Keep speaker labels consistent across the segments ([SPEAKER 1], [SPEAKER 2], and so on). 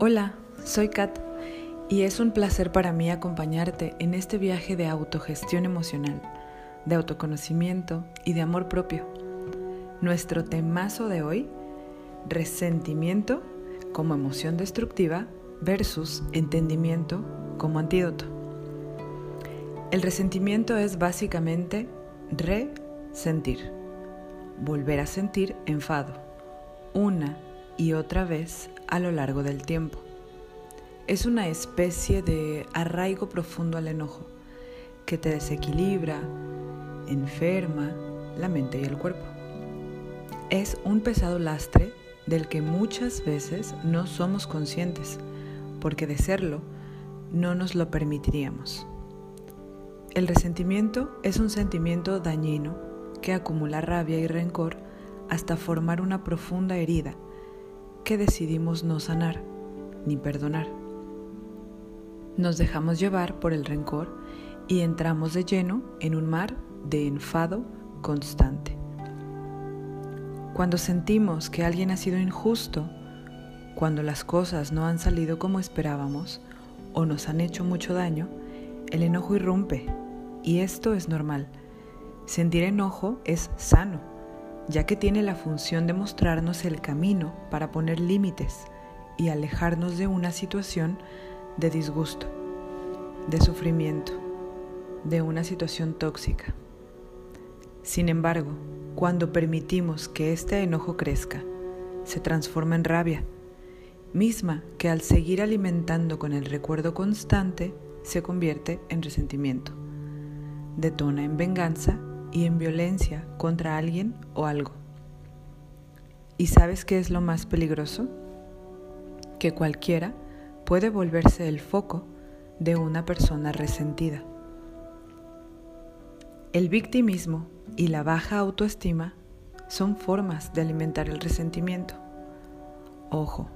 [SPEAKER 1] Hola, soy Kat y es un placer para mí acompañarte en este viaje de autogestión emocional, de autoconocimiento y de amor propio. Nuestro temazo de hoy, resentimiento como emoción destructiva versus entendimiento como antídoto. El resentimiento es básicamente resentir, volver a sentir enfado, una y otra vez a lo largo del tiempo. Es una especie de arraigo profundo al enojo que te desequilibra, enferma la mente y el cuerpo. Es un pesado lastre del que muchas veces no somos conscientes, porque de serlo no nos lo permitiríamos. El resentimiento es un sentimiento dañino que acumula rabia y rencor hasta formar una profunda herida que decidimos no sanar ni perdonar. Nos dejamos llevar por el rencor y entramos de lleno en un mar de enfado constante. Cuando sentimos que alguien ha sido injusto, cuando las cosas no han salido como esperábamos o nos han hecho mucho daño, el enojo irrumpe y esto es normal. Sentir enojo es sano ya que tiene la función de mostrarnos el camino para poner límites y alejarnos de una situación de disgusto, de sufrimiento, de una situación tóxica. Sin embargo, cuando permitimos que este enojo crezca, se transforma en rabia, misma que al seguir alimentando con el recuerdo constante se convierte en resentimiento, detona en venganza y en violencia contra alguien o algo. ¿Y sabes qué es lo más peligroso? Que cualquiera puede volverse el foco de una persona resentida. El victimismo y la baja autoestima son formas de alimentar el resentimiento. Ojo,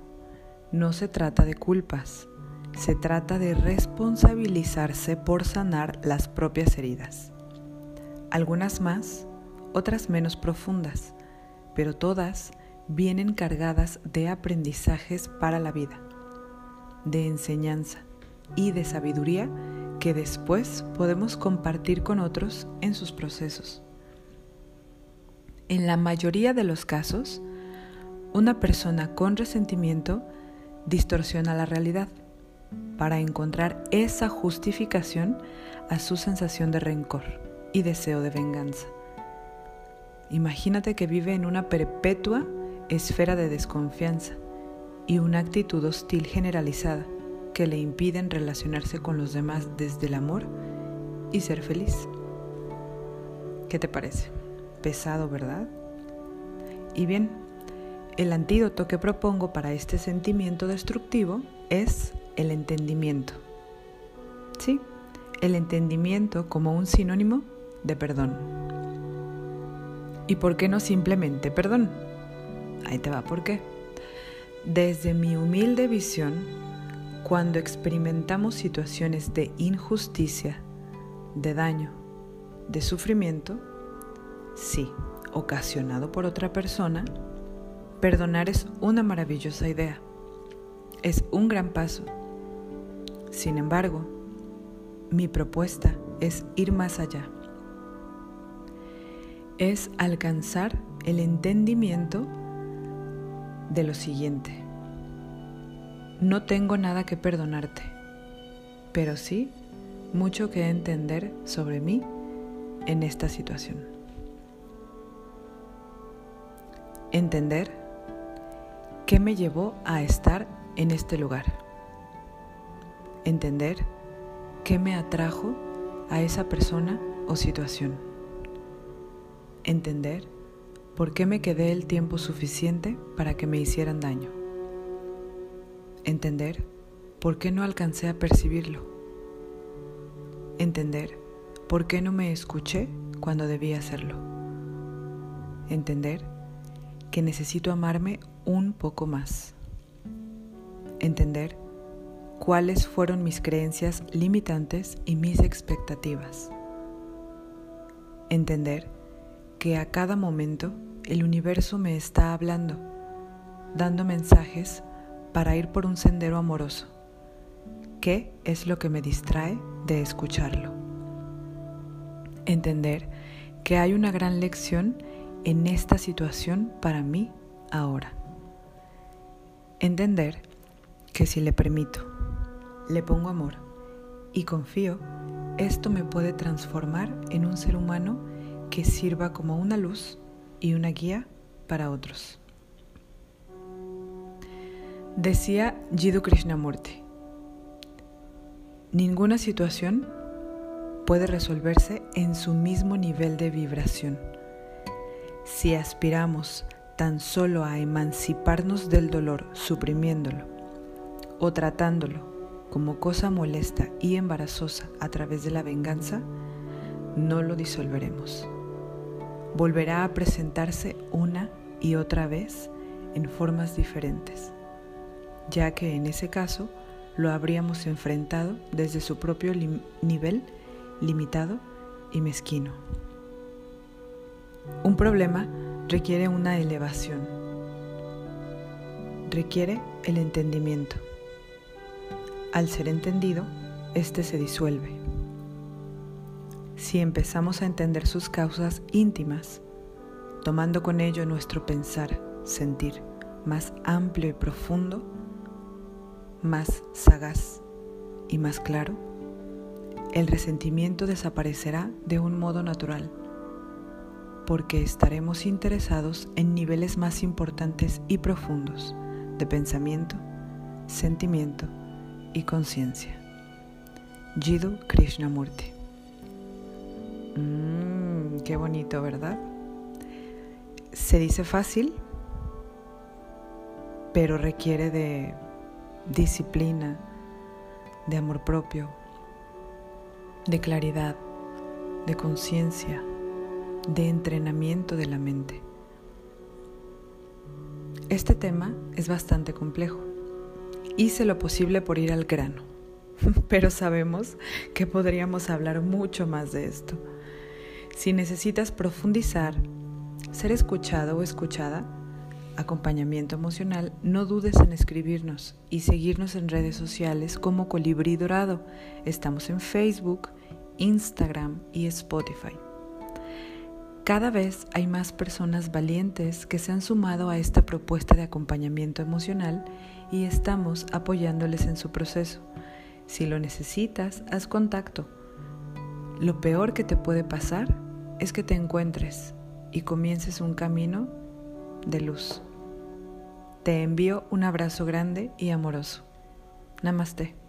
[SPEAKER 1] no se trata de culpas, se trata de responsabilizarse por sanar las propias heridas algunas más, otras menos profundas, pero todas vienen cargadas de aprendizajes para la vida, de enseñanza y de sabiduría que después podemos compartir con otros en sus procesos. En la mayoría de los casos, una persona con resentimiento distorsiona la realidad para encontrar esa justificación a su sensación de rencor y deseo de venganza. Imagínate que vive en una perpetua esfera de desconfianza y una actitud hostil generalizada que le impiden relacionarse con los demás desde el amor y ser feliz. ¿Qué te parece? Pesado, ¿verdad? Y bien, el antídoto que propongo para este sentimiento destructivo es el entendimiento. Sí, el entendimiento como un sinónimo de perdón. ¿Y por qué no simplemente perdón? Ahí te va por qué. Desde mi humilde visión, cuando experimentamos situaciones de injusticia, de daño, de sufrimiento, sí, ocasionado por otra persona, perdonar es una maravillosa idea. Es un gran paso. Sin embargo, mi propuesta es ir más allá es alcanzar el entendimiento de lo siguiente. No tengo nada que perdonarte, pero sí mucho que entender sobre mí en esta situación. Entender qué me llevó a estar en este lugar. Entender qué me atrajo a esa persona o situación entender por qué me quedé el tiempo suficiente para que me hicieran daño. Entender por qué no alcancé a percibirlo. Entender por qué no me escuché cuando debía hacerlo. Entender que necesito amarme un poco más. Entender cuáles fueron mis creencias limitantes y mis expectativas. Entender que a cada momento el universo me está hablando, dando mensajes para ir por un sendero amoroso. ¿Qué es lo que me distrae de escucharlo? Entender que hay una gran lección en esta situación para mí ahora. Entender que si le permito, le pongo amor y confío, esto me puede transformar en un ser humano que sirva como una luz y una guía para otros. Decía Jiddu Krishnamurti, ninguna situación puede resolverse en su mismo nivel de vibración. Si aspiramos tan solo a emanciparnos del dolor suprimiéndolo o tratándolo como cosa molesta y embarazosa a través de la venganza, no lo disolveremos. Volverá a presentarse una y otra vez en formas diferentes, ya que en ese caso lo habríamos enfrentado desde su propio nivel limitado y mezquino. Un problema requiere una elevación, requiere el entendimiento al ser entendido, éste se disuelve. Si empezamos a entender sus causas íntimas, tomando con ello nuestro pensar, sentir más amplio y profundo, más sagaz y más claro, el resentimiento desaparecerá de un modo natural, porque estaremos interesados en niveles más importantes y profundos de pensamiento, sentimiento, y conciencia. Jiddu Krishnamurti. Mmm, qué bonito, ¿verdad? Se dice fácil, pero requiere de disciplina, de amor propio, de claridad, de conciencia, de entrenamiento de la mente. Este tema es bastante complejo hice lo posible por ir al grano, pero sabemos que podríamos hablar mucho más de esto. Si necesitas profundizar, ser escuchado o escuchada, acompañamiento emocional, no dudes en escribirnos y seguirnos en redes sociales como Colibrí Dorado. Estamos en Facebook, Instagram y Spotify. Cada vez hay más personas valientes que se han sumado a esta propuesta de acompañamiento emocional y estamos apoyándoles en su proceso. Si lo necesitas, haz contacto. Lo peor que te puede pasar es que te encuentres y comiences un camino de luz. Te envío un abrazo grande y amoroso. Namaste.